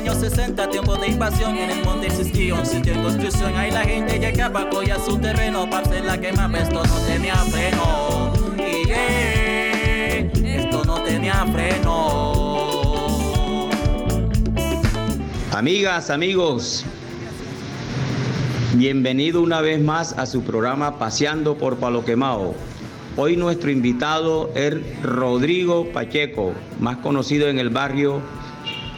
años 60, tiempo de invasión, en el monte existía un sitio de construcción. Ahí la gente llegaba, cogía su terreno para hacer la quema, esto no tenía freno. Y esto no tenía freno. Amigas, amigos, bienvenido una vez más a su programa Paseando por Palo Quemado. Hoy nuestro invitado es Rodrigo Pacheco, más conocido en el barrio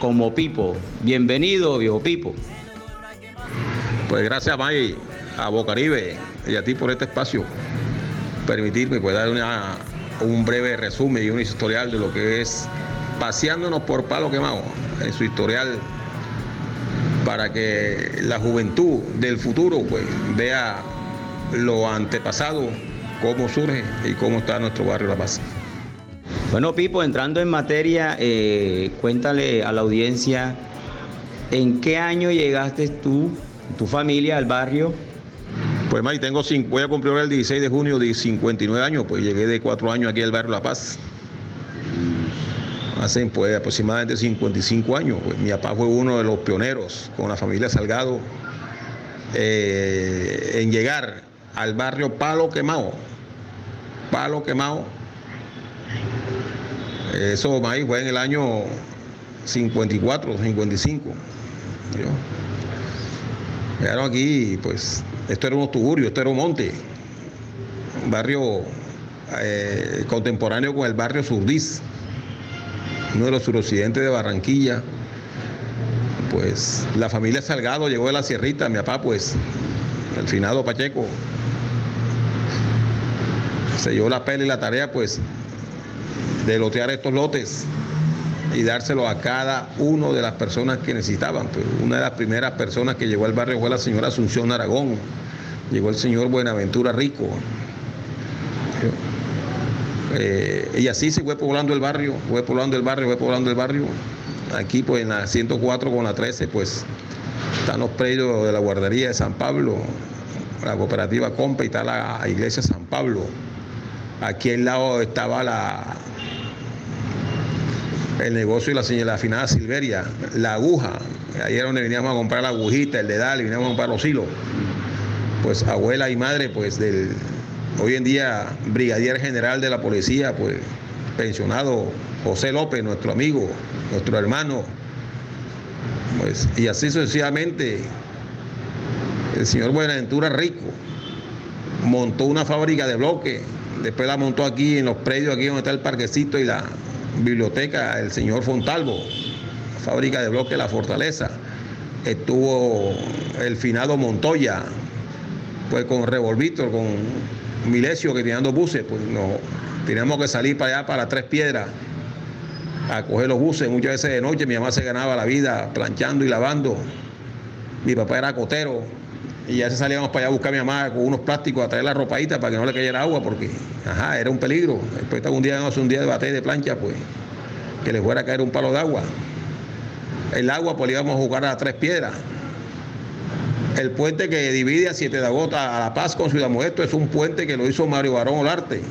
como Pipo. Bienvenido, viejo Pipo. Pues gracias, May, a Bocaribe y a ti por este espacio. Permitirme pues, dar un breve resumen y un historial de lo que es paseándonos por Palo Quemado, en su historial, para que la juventud del futuro pues, vea lo antepasado cómo surge y cómo está nuestro barrio La Paz. Bueno, Pipo, entrando en materia, eh, cuéntale a la audiencia en qué año llegaste tú, tu familia, al barrio. Pues, May, tengo cinco, voy a cumplir el 16 de junio de 59 años, pues llegué de cuatro años aquí al barrio La Paz. Hace pues, aproximadamente 55 años. Pues, mi papá fue uno de los pioneros con la familia Salgado eh, en llegar al barrio Palo Quemado palo quemado. Eso maíz fue en el año 54, 55. Llegaron aquí, pues, esto era un tugurio, esto era un monte. Un barrio eh, contemporáneo con el barrio Surdís, uno de los suroccidentes de Barranquilla. Pues la familia Salgado llegó de la Sierrita, mi papá, pues, el finado Pacheco, se dio la pena y la tarea, pues, de lotear estos lotes y dárselo a cada uno de las personas que necesitaban. Pues una de las primeras personas que llegó al barrio fue la señora Asunción Aragón, llegó el señor Buenaventura Rico. Eh, y así se fue poblando el barrio, fue poblando el barrio, fue poblando el barrio. Aquí, pues en la 104 con la 13, pues están los predios de la guardería de San Pablo, la cooperativa Compa y está la iglesia San Pablo. Aquí al lado estaba la, el negocio y la señora afinada Silveria, la aguja. Ahí era donde veníamos a comprar la agujita, el dedal, y veníamos a comprar los hilos. Pues abuela y madre, pues del hoy en día brigadier general de la policía, pues pensionado José López, nuestro amigo, nuestro hermano. Pues, y así sucesivamente, el señor Buenaventura Rico montó una fábrica de bloques Después la montó aquí en los predios, aquí donde está el parquecito y la biblioteca, el señor Fontalvo, fábrica de bloques La Fortaleza. Estuvo el finado Montoya, pues con Revolvito, con Milesio, que tenían dos buses, pues no, teníamos que salir para allá, para Tres Piedras, a coger los buses. Muchas veces de noche mi mamá se ganaba la vida planchando y lavando. Mi papá era cotero, y ya se salíamos para allá a buscar a mi mamá con unos plásticos a traer la ropadita para que no le cayera agua, porque ajá, era un peligro. Después un día, no un día de bate de plancha, pues, que le fuera a caer un palo de agua. El agua, pues íbamos a jugar a tres piedras. El puente que divide a Siete de Agosto a La Paz con Ciudad Modesto es un puente que lo hizo Mario Barón Olarte,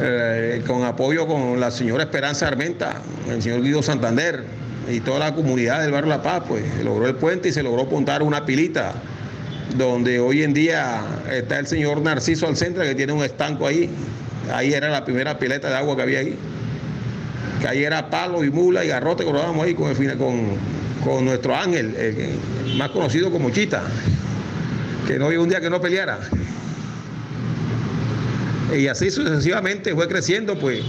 eh, con apoyo con la señora Esperanza Armenta, el señor Guido Santander y toda la comunidad del barrio La Paz, pues logró el puente y se logró montar una pilita donde hoy en día está el señor Narciso al centro que tiene un estanco ahí. Ahí era la primera pileta de agua que había ahí. Que ahí era palo y mula y garrote que lo ahí con, con, con nuestro ángel, más conocido como Chita, que no había un día que no peleara. Y así sucesivamente fue creciendo, pues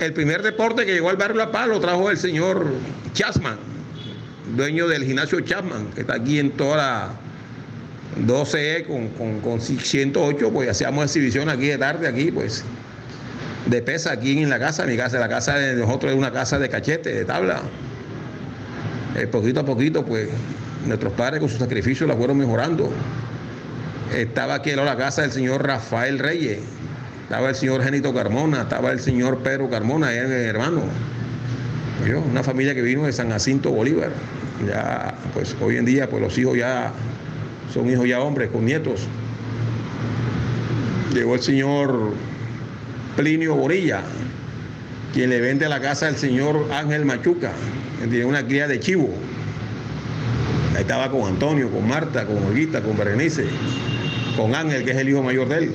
el primer deporte que llegó al barrio La Paz lo trajo el señor Chasman, dueño del gimnasio Chasman, que está aquí en toda la 12E con, con, 108, pues hacíamos exhibición aquí de tarde, aquí, pues, de pesa aquí en la casa. Mi casa, la casa de nosotros es una casa de cachete, de tabla. Eh, poquito a poquito, pues, nuestros padres con su sacrificio la fueron mejorando. Estaba aquí en la casa del señor Rafael Reyes, estaba el señor Genito Carmona, estaba el señor Pedro Carmona, mi hermano. una familia que vino de San Jacinto Bolívar. Ya, pues hoy en día, pues los hijos ya son hijos ya hombres, con nietos. Llegó el señor Plinio Borilla, quien le vende la casa al señor Ángel Machuca, que tiene una cría de chivo. Ahí estaba con Antonio, con Marta, con Olguita, con Berenice, con Ángel, que es el hijo mayor de él.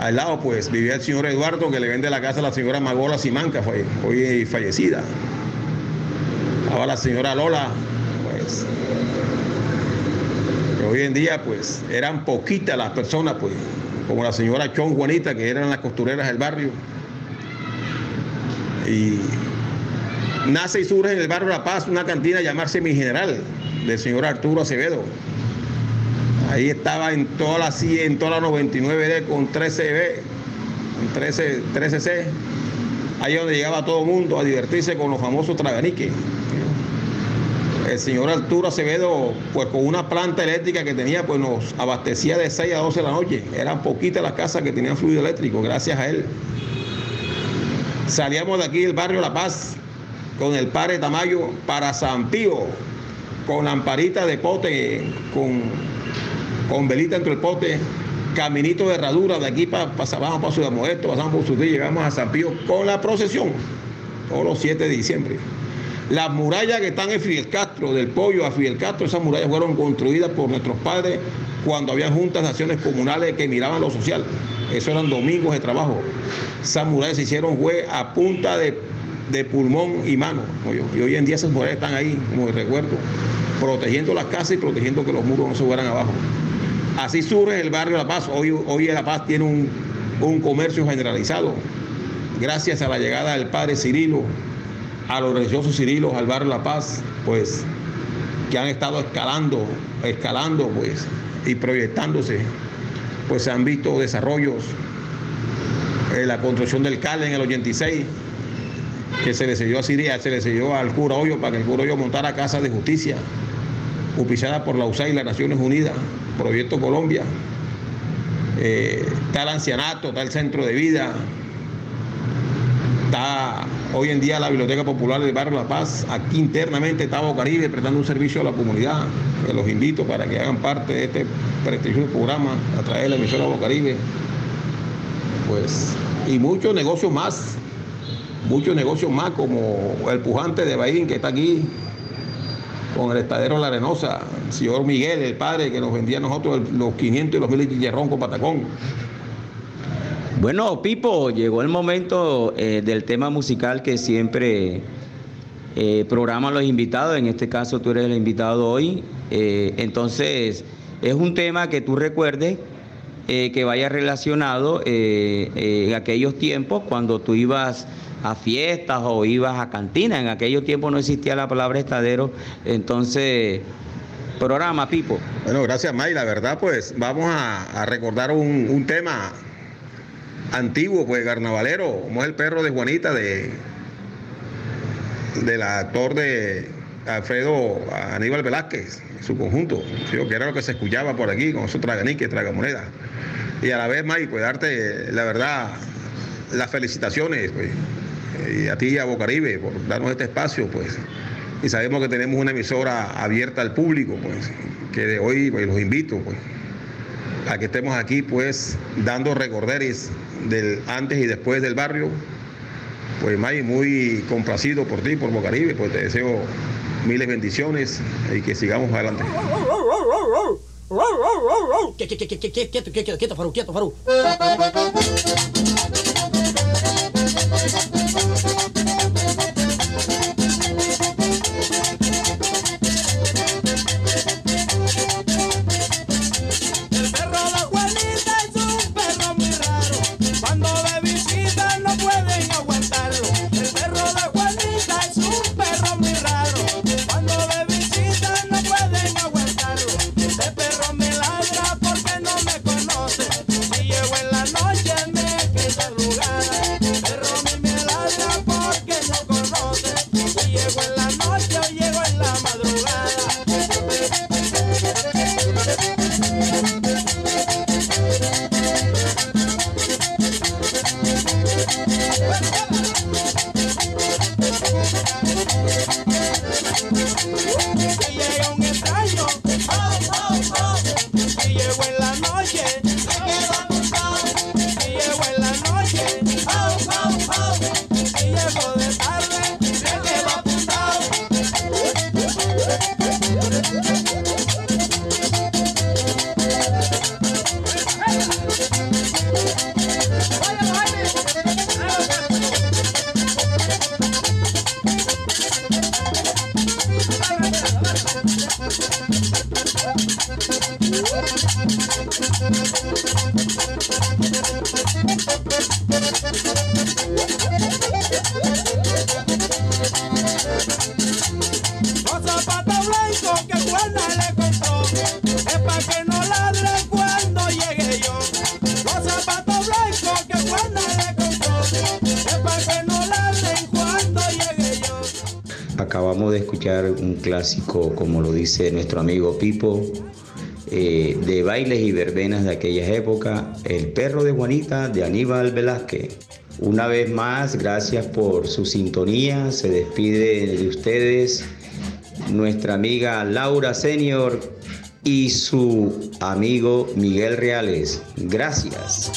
Al lado, pues, vivía el señor Eduardo, que le vende la casa a la señora Magola Simanca, hoy fallecida. Ahora la señora Lola, pues, hoy en día, pues, eran poquitas las personas, pues, como la señora Chon Juanita, que eran las costureras del barrio. Y nace y surge en el barrio La Paz una cantina llamarse Mi General, del señor Arturo Acevedo. Ahí estaba en toda la en toda la 99D con 13B, 13, 13C. Ahí donde llegaba todo el mundo a divertirse con los famosos traganiques. El señor Arturo Acevedo, pues con una planta eléctrica que tenía, pues nos abastecía de 6 a 12 de la noche. Eran poquitas las casas que tenían fluido eléctrico, gracias a él. Salíamos de aquí del barrio La Paz con el padre Tamayo para San Pío, con lamparita de pote, con con velita entre el pote, caminito de herradura, de aquí para pasamos para Ciudad Modesto, pasamos por Sudí, llegamos a San Pío con la procesión, todos los 7 de diciembre. Las murallas que están en Fidel Castro, del Pollo a Fidel Castro, esas murallas fueron construidas por nuestros padres cuando había juntas de acciones comunales que miraban lo social. Eso eran domingos de trabajo. Esas murallas se hicieron fue a punta de, pulmón y mano. Y hoy en día esas murallas están ahí, como recuerdo, protegiendo las casas y protegiendo que los muros no se fueran abajo. Así surge el barrio La Paz. Hoy, hoy La Paz tiene un, comercio generalizado. Gracias a la llegada del padre Cirilo, a los religiosos Cirilos al barrio La Paz, pues que han estado escalando, escalando, pues, y proyectándose, pues se han visto desarrollos. Eh, la construcción del CAL en el 86, que se le cedió a Siria, se le cedió al cura Hoyo para que el cura Hoyo montara casa de justicia, oficiada por la USAID y las Naciones Unidas. Proyecto Colombia, eh, está el ancianato, está el centro de vida, hoy en día la Biblioteca Popular del Barrio La Paz, aquí internamente está Bocaribe prestando un servicio a la comunidad. los invito para que hagan parte de este prestigioso programa a través de la emisora Bocaribe. Pues, y muchos negocios más, muchos negocios más como el pujante de Bahín que está aquí con el estadero La Arenosa, el señor Miguel, el padre que nos vendía a nosotros los 500 y los 1000 chicharrón con patacón. Bueno, Pipo, llegó el momento eh, del tema musical que siempre eh, programan los invitados. En este caso, tú eres el invitado hoy. Eh, entonces, es un tema que tú recuerdes que vaya relacionado en aquellos tiempos cuando tú ibas a fiestas o ibas a cantinas. En aquellos tiempos no existía la palabra estadero. Entonces, programa, Pipo. Bueno, gracias, May. La verdad, pues vamos a, recordar un, tema antiguo, pues carnavalero, como es el perro de Juanita, de del actor de Alfredo Aníbal Velázquez, su conjunto, que era lo que se escuchaba por aquí, con esos traganiques, tragamonedas. Y a la vez, May, pues darte, la verdad, las felicitaciones, pues, y a ti y a Bocaribe por darnos este espacio, pues. Y sabemos que tenemos una emisora abierta al público, pues, que de hoy pues, los invito, pues, a que estemos aquí, pues, dando recorderes del antes y después del barrio. Pues, May, muy complacido por ti, por Bocaribe, pues te deseo miles bendiciones y que sigamos adelante. Acabamos de escuchar un clásico, como lo dice nuestro amigo Pipo, eh, de bailes y verbenas de aquellas épocas, El perro de Juanita de Aníbal Velázquez. Una vez más, gracias por su sintonía. Se despide de ustedes nuestra amiga Laura Senior y su amigo Miguel Reales. Gracias.